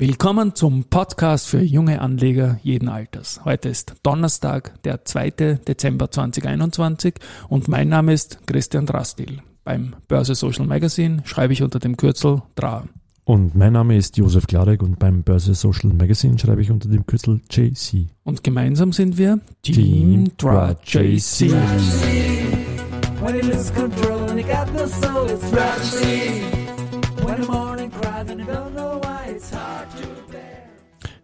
Willkommen zum Podcast für junge Anleger jeden Alters. Heute ist Donnerstag, der 2. Dezember 2021 und mein Name ist Christian Drastil. Beim Börse Social Magazine schreibe ich unter dem Kürzel DRA. Und mein Name ist Josef Klarek und beim Börse Social Magazine schreibe ich unter dem Kürzel JC. Und gemeinsam sind wir Team DRA JC.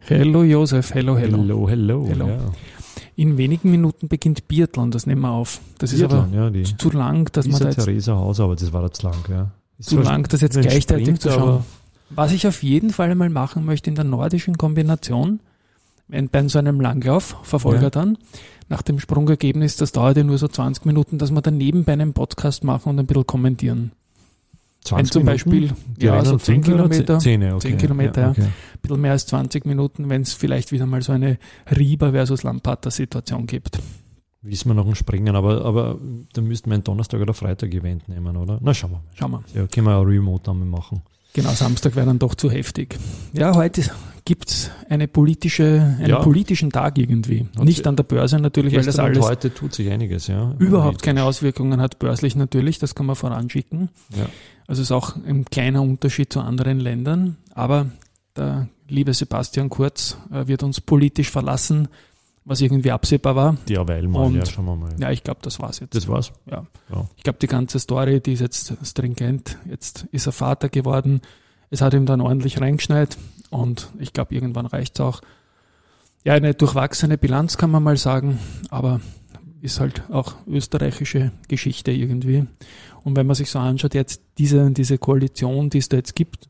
Hello Josef, hello, hello. Hello, hello. Hello. Ja. In wenigen Minuten beginnt Biathlon, das nehmen wir auf. Das Biathlon, ist aber ja, zu lang, dass man da jetzt Theresa Haus, aber das war zu lang, ja. Ist zu lang, das jetzt gleichzeitig Sprint, zu schauen. Was ich auf jeden Fall einmal machen möchte in der nordischen Kombination, wenn bei so einem Langlauf, Verfolger Ja. dann, nach dem Sprungergebnis, das dauert ja nur so 20 Minuten, dass wir dann nebenbei einen Podcast machen und ein bisschen kommentieren. 20 Wenn zum Beispiel, Minuten? Die ja, rennen so 10 fünf oder Kilometer, Zehn, okay. 10 Kilometer, ja. okay. Ein bisschen mehr als 20 Minuten, wenn es vielleicht wieder mal so eine Rieber versus Lampata-Situation gibt. Wissen wir noch ein Springen, aber, aber dann müssten wir einen Donnerstag oder Freitag Event nehmen, oder? Na, schauen wir mal. Schauen wir. Ja, können wir auch remote einmal machen. Genau, Samstag wäre dann doch zu heftig. Ja, heute gibt's eine politische, einen Ja. politischen Tag irgendwie. Hat Nicht an der Börse natürlich, weil das und alles heute tut sich einiges, ja. überhaupt keine Auswirkungen hat börslich natürlich, das kann man voranschicken. Ja. Also ist auch ein kleiner Unterschied zu anderen Ländern, aber der liebe Sebastian Kurz äh, wird uns politisch verlassen, was irgendwie absehbar war. Derweil mal, Und- ja, schauen wir mal. Ja, ich glaube, das war's jetzt. Das war's. Ja. Ja. Ich glaube, die ganze Story, die ist jetzt stringent. Jetzt ist er Vater geworden. Es hat ihm dann ordentlich reingeschneit und ich glaube, irgendwann reicht's auch. Ja, eine durchwachsene Bilanz kann man mal sagen, aber ist halt auch österreichische Geschichte irgendwie. Und wenn man sich so anschaut, jetzt diese, diese Koalition, die es da jetzt gibt,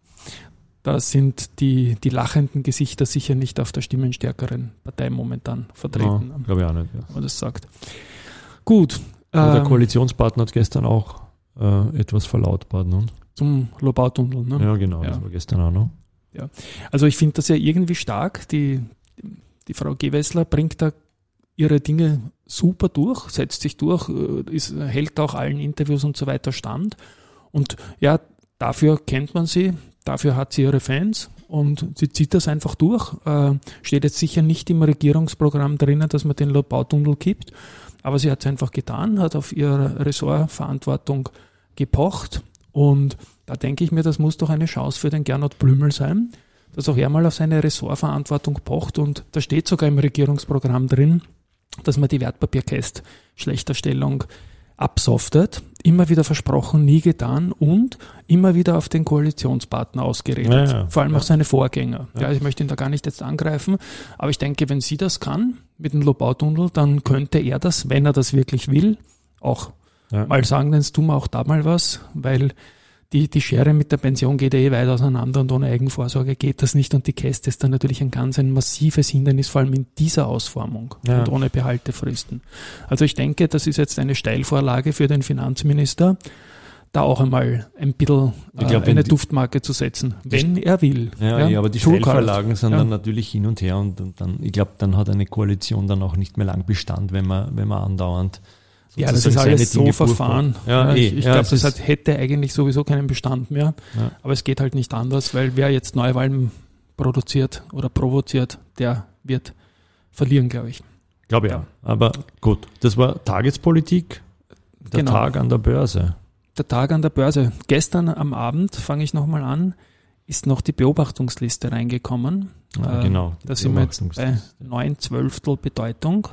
da sind die, die lachenden Gesichter sicher nicht auf der stimmenstärkeren Partei momentan vertreten, Ja, Glaube ich auch nicht. Ja. wenn man das sagt. Gut. Aber der ähm, Koalitionspartner hat gestern auch äh, etwas verlautbart. Ne? Zum Lobautunnel. Ne? Ja, genau, Ja. das war gestern auch noch. Also ich finde das ja irgendwie stark. Die, die Frau Gewessler bringt da ihre Dinge super durch, setzt sich durch, äh, ist, hält auch allen Interviews und so weiter stand. Und ja, dafür kennt man sie, dafür hat sie ihre Fans und sie zieht das einfach durch. Äh, steht jetzt sicher nicht im Regierungsprogramm drinnen, dass man den Lobautunnel gibt, aber sie hat es einfach getan, hat auf ihre Ressortverantwortung gepocht und da denke ich mir, das muss doch eine Chance für den Gernot Blümel sein, dass auch er mal auf seine Ressortverantwortung pocht und da steht sogar im Regierungsprogramm drin, dass man die Wertpapierkäst schlechter Stellung absoftet. Immer wieder versprochen, nie getan und immer wieder auf den Koalitionspartner ausgeredet. Ja, ja. Vor allem Ja. auch seine Vorgänger. Ja. Ich möchte ihn da gar nicht jetzt angreifen, aber ich denke, wenn sie das kann mit dem Lobautunnel, dann könnte er das, wenn er das wirklich will, auch mal sagen, dann tun wir auch da mal was, weil die, die Schere mit der Pension geht ja eh weit auseinander und ohne Eigenvorsorge geht das nicht und die Käste ist dann natürlich ein ganz ein massives Hindernis, vor allem in dieser Ausformung Ja. und ohne Behaltefristen. Also ich denke, das ist jetzt eine Steilvorlage für den Finanzminister, da auch einmal ein bisschen glaub, äh, wenn eine Duftmarke zu setzen, wenn er will. Ja, ja, aber die. Stellverlagen sind Ja. dann natürlich hin und her und, und dann, ich glaube, dann hat eine Koalition dann auch nicht mehr lang Bestand, wenn man, wenn man andauernd Ja, das ist alles so Dinge verfahren. durchmacht. Ja, eh, ich ich ja, glaube, das hat, hätte eigentlich sowieso keinen Bestand mehr. Ja. Aber es geht halt nicht anders, weil wer jetzt Neuwahlen produziert oder provoziert, der wird verlieren, glaube ich. Glaube ich Ja. ja. Aber gut, das war Tagespolitik, der Genau. Tag an der Börse. Der Tag an der Börse. Gestern am Abend, fange ich nochmal an, ist noch die Beobachtungsliste reingekommen. Ja, Äh, genau. Da sind wir jetzt bei neun Zwölftel Bedeutung.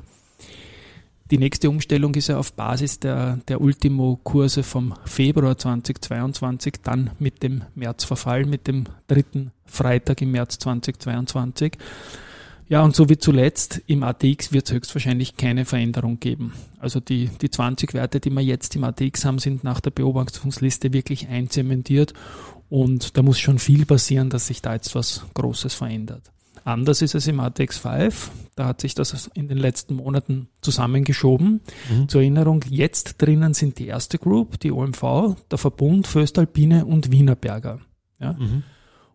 Die nächste Umstellung ist ja auf Basis der, der Ultimo-Kurse vom Februar 2022, dann mit dem Märzverfall, mit dem dritten Freitag im März 2022. Ja, und so wie zuletzt, im ATX wird es höchstwahrscheinlich keine Veränderung geben. Also die, die 20 Werte, die wir jetzt im ATX haben, sind nach der Beobachtungsliste wirklich einzementiert und da muss schon viel passieren, dass sich da jetzt was Großes verändert. Anders ist es im ATX 5. Da hat sich das in den letzten Monaten zusammengeschoben. Mhm. Zur Erinnerung, jetzt drinnen sind die erste Group, die OMV, der Verbund, Föstalpine und Wienerberger. Ja? Mhm.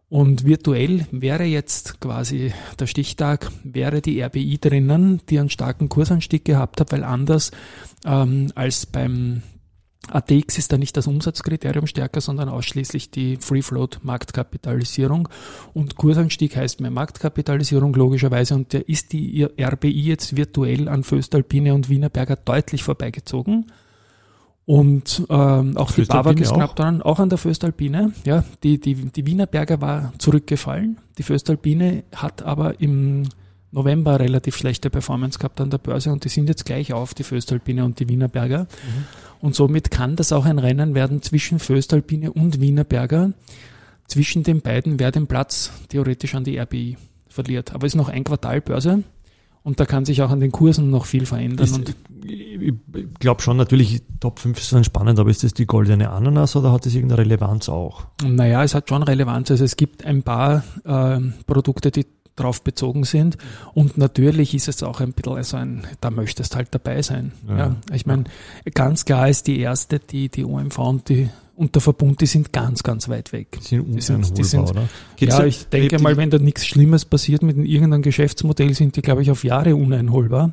Und virtuell wäre jetzt quasi der Stichtag, wäre die RBI drinnen, die einen starken Kursanstieg gehabt hat, weil anders ähm, als beim ATX ist da nicht das Umsatzkriterium stärker, sondern ausschließlich die Free Float Marktkapitalisierung. Und Kursanstieg heißt mehr Marktkapitalisierung logischerweise. Und der ist die RBI jetzt virtuell an Föstalpine und Wienerberger deutlich vorbeigezogen. Und ähm, auch die BAWAG ist knapp dran, auch an der Föstalpine. Ja, die, die, die Wienerberger war zurückgefallen. Die Föstalpine hat aber im November relativ schlechte Performance gehabt an der Börse und die sind jetzt gleich auf, die Föstalpine und die Wienerberger. Mhm. Und somit kann das auch ein Rennen werden zwischen Föstalpine und Wienerberger. Zwischen den beiden, wer den Platz theoretisch an die RBI verliert. Aber es ist noch ein Quartal Börse und da kann sich auch an den Kursen noch viel verändern. Ist, ich glaube schon, natürlich, Top 5 ist dann spannend, aber ist das die goldene Ananas oder hat das irgendeine Relevanz auch? Naja, es hat schon Relevanz. Also es gibt ein paar äh, Produkte, die drauf bezogen sind. Und natürlich ist es auch ein bisschen so ein, da möchtest halt dabei sein. Ja, ja ich meine, ganz klar ist die erste, die, die OMV und die und der Verbund, die sind ganz, ganz weit weg. Die sind, die sind, die sind oder? ja, ich denke mal, wenn da nichts Schlimmes passiert mit irgendeinem Geschäftsmodell, sind die, glaube ich, auf Jahre uneinholbar.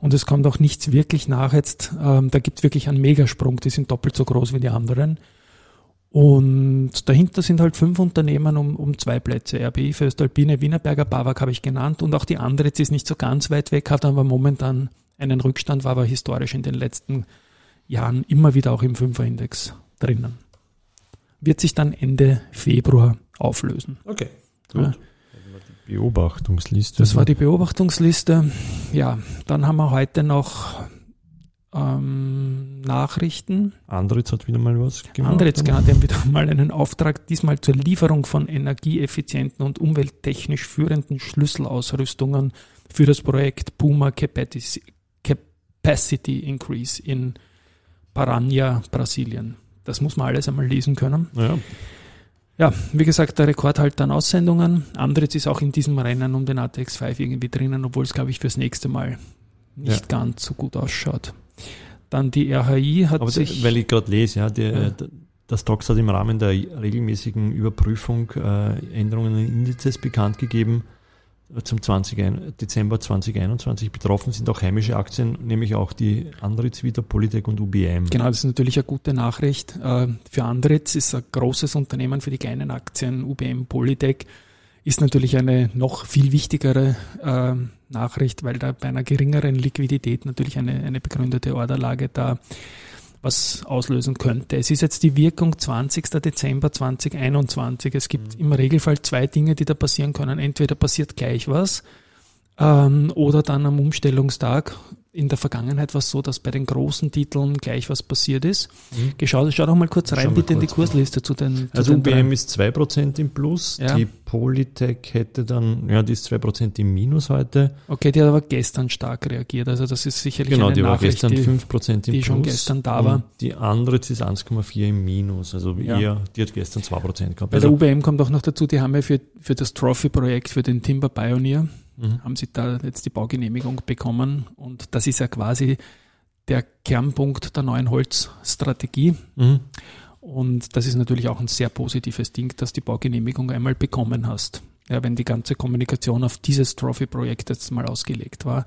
Und es kommt auch nichts wirklich nach jetzt. Ähm, da gibt es wirklich einen Megasprung. Die sind doppelt so groß wie die anderen. Und dahinter sind halt fünf Unternehmen um, um zwei Plätze. RBI, Föstalpine, Wienerberger, Bavak habe ich genannt. Und auch die andere, jetzt ist nicht so ganz weit weg, hat aber momentan einen Rückstand, war aber historisch in den letzten Jahren immer wieder auch im Fünferindex drinnen. Wird sich dann Ende Februar auflösen. Okay, gut. Ja. Beobachtungsliste. Das war die Beobachtungsliste. Ja, dann haben wir heute noch ähm, Nachrichten. Andritz hat wieder mal was gemacht. Andritz, genau, die haben wieder mal einen Auftrag, diesmal zur Lieferung von energieeffizienten und umwelttechnisch führenden Schlüsselausrüstungen für das Projekt Puma Capacity Increase in Paranha, Brasilien. Das muss man alles einmal lesen können. Ja. Ja, wie gesagt, der Rekordhalter an Aussendungen. Andritz ist auch in diesem Rennen um den ATX 5 irgendwie drinnen, obwohl es, glaube ich, fürs nächste Mal nicht ja. ganz so gut ausschaut. Dann die RHI hat Aber sich. Weil ich gerade lese, ja, die, ja. das DOX hat im Rahmen der regelmäßigen Überprüfung äh, Änderungen in Indizes bekannt gegeben zum 20, Dezember 2021 betroffen sind auch heimische Aktien, nämlich auch die Andritz wieder, Polytech und UBM. Genau, das ist natürlich eine gute Nachricht. Äh, für Andritz ist ein großes Unternehmen für die kleinen Aktien, UBM, Polytech, ist natürlich eine noch viel wichtigere äh, Nachricht, weil da bei einer geringeren Liquidität natürlich eine, eine begründete Orderlage da was auslösen könnte. Es ist jetzt die Wirkung 20. Dezember 2021. Es gibt mhm. im Regelfall zwei Dinge, die da passieren können. Entweder passiert gleich was ähm, oder dann am Umstellungstag in der Vergangenheit war es so, dass bei den großen Titeln gleich was passiert ist. Mhm. Schau, schau doch mal kurz rein, bitte kurz in die Kursliste zu den. Zu also den UBM drei. ist 2% im Plus, ja. die Polytech hätte dann, ja, die ist 2% im Minus heute. Okay, die hat aber gestern stark reagiert, also das ist sicherlich genau, eine die Nachricht, war gestern 5% im die Plus. schon gestern da war. die andere ist 1,4 im Minus, also ja. eher, die hat gestern 2% gehabt. Bei also der UBM kommt auch noch dazu, die haben ja für, für das Trophy-Projekt, für den Timber Pioneer, mhm. haben sie da jetzt die Baugenehmigung bekommen. Und das ist ja quasi der Kernpunkt der neuen Holzstrategie. Mhm. Und das ist natürlich auch ein sehr positives Ding, dass die Baugenehmigung einmal bekommen hast. Ja, wenn die ganze Kommunikation auf dieses Trophy-Projekt jetzt mal ausgelegt war.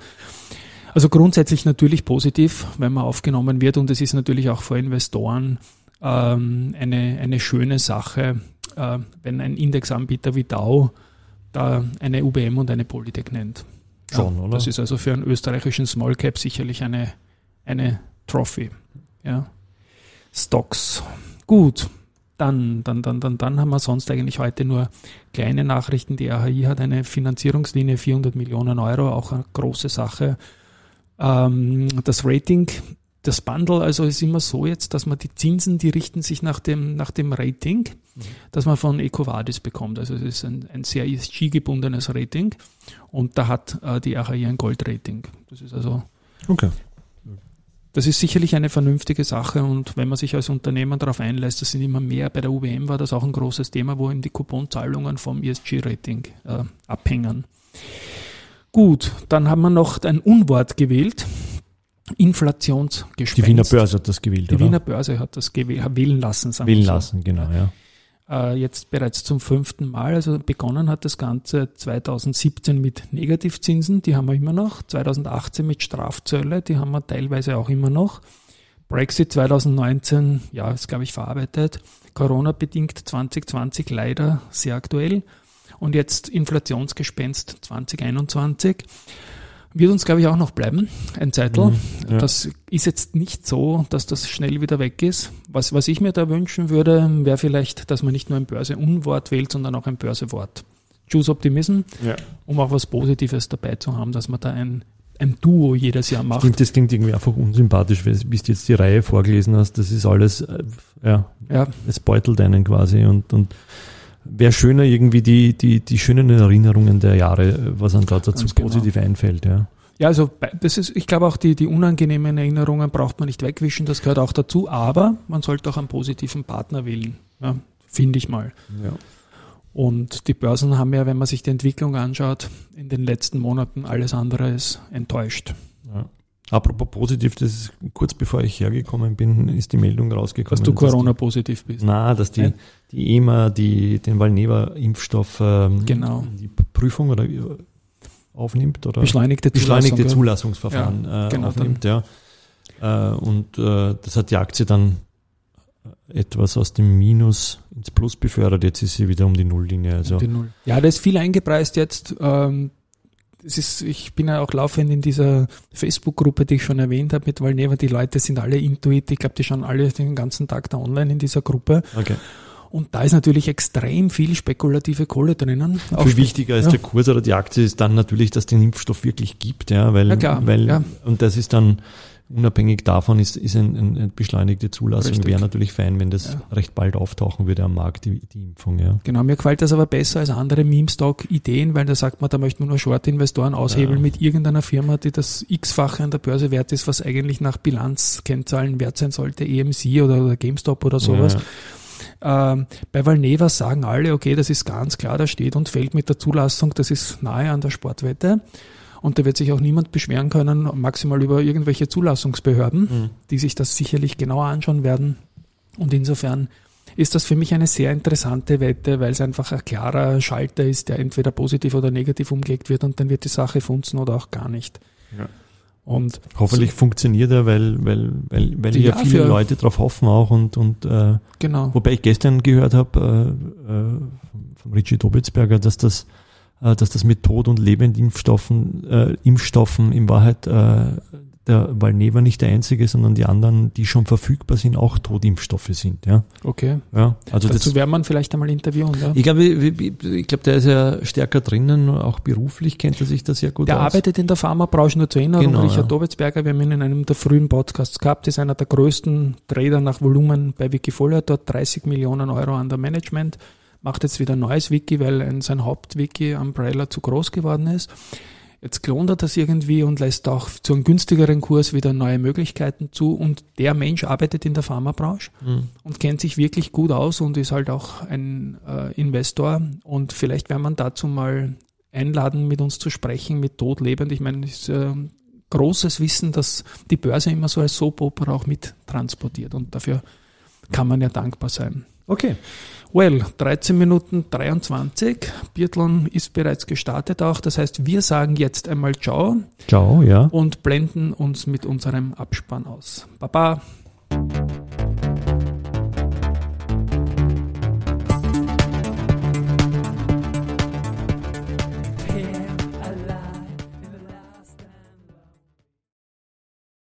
Also grundsätzlich natürlich positiv, wenn man aufgenommen wird und es ist natürlich auch für Investoren ähm, eine, eine schöne Sache, äh, wenn ein Indexanbieter wie DAO da eine UBM und eine Polytech nennt. Schon, ja, oder? Das ist also für einen österreichischen Small Cap sicherlich eine, eine Trophy. Ja. Stocks. Gut. Dann, dann, dann, dann, dann haben wir sonst eigentlich heute nur kleine Nachrichten. Die AHI hat eine Finanzierungslinie 400 Millionen Euro, auch eine große Sache. Ähm, das Rating das Bundle also ist immer so jetzt, dass man die Zinsen, die richten sich nach dem, nach dem Rating, mhm. das man von Ecovadis bekommt. Also es ist ein, ein sehr ESG-gebundenes Rating und da hat äh, die RAI ein Gold-Rating. Das ist also. Okay. Das ist sicherlich eine vernünftige Sache und wenn man sich als Unternehmen darauf einlässt, das sind immer mehr. Bei der UWM war das auch ein großes Thema, wo eben die Couponzahlungen vom ESG-Rating äh, abhängen. Gut, dann haben wir noch ein Unwort gewählt. Inflationsgespenst. Die Wiener Börse hat das gewählt, Die oder? Wiener Börse hat das wählen lassen. Sagen wählen so. lassen, genau, ja. Äh, jetzt bereits zum fünften Mal. Also begonnen hat das Ganze 2017 mit Negativzinsen, die haben wir immer noch. 2018 mit Strafzölle, die haben wir teilweise auch immer noch. Brexit 2019, ja, ist glaube ich verarbeitet. Corona bedingt 2020 leider sehr aktuell. Und jetzt Inflationsgespenst 2021 wird uns, glaube ich, auch noch bleiben, ein Zeitl. Mhm, ja. Das ist jetzt nicht so, dass das schnell wieder weg ist. Was, was ich mir da wünschen würde, wäre vielleicht, dass man nicht nur ein Börse-Unwort wählt, sondern auch ein Börsewort. Choose Optimism, ja. um auch was Positives dabei zu haben, dass man da ein, ein Duo jedes Jahr macht. Klingt, das klingt irgendwie einfach unsympathisch, bis du jetzt die Reihe vorgelesen hast. Das ist alles, äh, ja, ja. es beutelt einen quasi und, und wäre schöner irgendwie die, die, die schönen Erinnerungen der Jahre, was einem da dazu genau. positiv einfällt, ja. Ja, also das ist, ich glaube auch die, die unangenehmen Erinnerungen braucht man nicht wegwischen, das gehört auch dazu, aber man sollte auch einen positiven Partner wählen, ja, finde ich mal. Ja. Und die Börsen haben ja, wenn man sich die Entwicklung anschaut, in den letzten Monaten alles andere ist enttäuscht. Ja. Apropos positiv, das ist kurz bevor ich hergekommen bin, ist die Meldung rausgekommen. Dass du Corona-positiv bist. Na, dass die, die EMA die, den Valneva-Impfstoff ähm, genau. die Prüfung oder äh, aufnimmt oder beschleunigte, beschleunigte Zulassungsverfahren ja, äh, genau, aufnimmt, ja. Äh, und äh, das hat die Aktie dann etwas aus dem Minus ins Plus befördert. Jetzt ist sie wieder um die Nulllinie. Also. Um die Null. Ja, da ist viel eingepreist jetzt. Ähm, es ist, ich bin ja auch laufend in dieser Facebook-Gruppe, die ich schon erwähnt habe mit Valneva. Die Leute sind alle Intuit. Ich glaube, die schauen alle den ganzen Tag da online in dieser Gruppe. Okay. Und da ist natürlich extrem viel spekulative Kohle drinnen. Viel wichtiger als ja. der Kurs oder die Aktie ist dann natürlich, dass den Impfstoff wirklich gibt, ja, weil, ja, klar, weil ja. und das ist dann unabhängig davon ist, ist ein, ein, eine beschleunigte Zulassung wäre natürlich fein, wenn das ja. recht bald auftauchen würde am Markt, die, die Impfung. Ja. Genau, mir gefällt das aber besser als andere Meme-Stock-Ideen, weil da sagt man, da möchte man nur Short-Investoren aushebeln ja. mit irgendeiner Firma, die das x-fache an der Börse wert ist, was eigentlich nach Bilanzkennzahlen wert sein sollte, EMC oder, oder GameStop oder sowas. Ähm, bei Valneva sagen alle, okay, das ist ganz klar, da steht und fällt mit der Zulassung, das ist nahe an der Sportwette. Und da wird sich auch niemand beschweren können, maximal über irgendwelche Zulassungsbehörden, mhm. die sich das sicherlich genauer anschauen werden. Und insofern ist das für mich eine sehr interessante Wette, weil es einfach ein klarer Schalter ist, der entweder positiv oder negativ umgelegt wird und dann wird die Sache funzen oder auch gar nicht. Ja. Und Hoffentlich so, funktioniert er, weil, weil, weil, weil ja viele für, Leute darauf hoffen auch und, und äh, genau. wobei ich gestern gehört habe äh, äh, von Richie Dobitzberger, dass das äh, dass das mit Tod- und Lebendimpfstoffen, äh, Impfstoffen in Wahrheit äh, der Valneva nicht der einzige, sondern die anderen, die schon verfügbar sind, auch Totimpfstoffe sind. Ja. Okay. Ja, also Dazu das, wäre man vielleicht einmal interviewen. Ja? Ich glaube, ich, ich glaube, der ist ja stärker drinnen, auch beruflich kennt er sich das sehr gut Der aus. arbeitet in der Pharmabranche nur zu Erinnerung. Genau, Richard ja. Dobitzberger, wir haben ihn in einem der frühen Podcasts gehabt, ist einer der größten Trader nach Volumen bei Wikifolio, dort 30 Millionen Euro an der Management macht jetzt wieder ein neues Wiki, weil sein Hauptwiki Umbrella zu groß geworden ist. Jetzt klont er das irgendwie und lässt auch zu einem günstigeren Kurs wieder neue Möglichkeiten zu. Und der Mensch arbeitet in der Pharmabranche mhm. und kennt sich wirklich gut aus und ist halt auch ein äh, Investor. Und vielleicht werden wir dazu mal einladen, mit uns zu sprechen, mit Tod lebend. Ich meine, es ist äh, großes Wissen, dass die Börse immer so als Soap Opera auch mit transportiert. Und dafür kann man ja dankbar sein. Okay. Well, 13 Minuten 23. Biathlon ist bereits gestartet auch. Das heißt, wir sagen jetzt einmal Ciao. Ciao, ja. Und blenden uns mit unserem Abspann aus. Baba.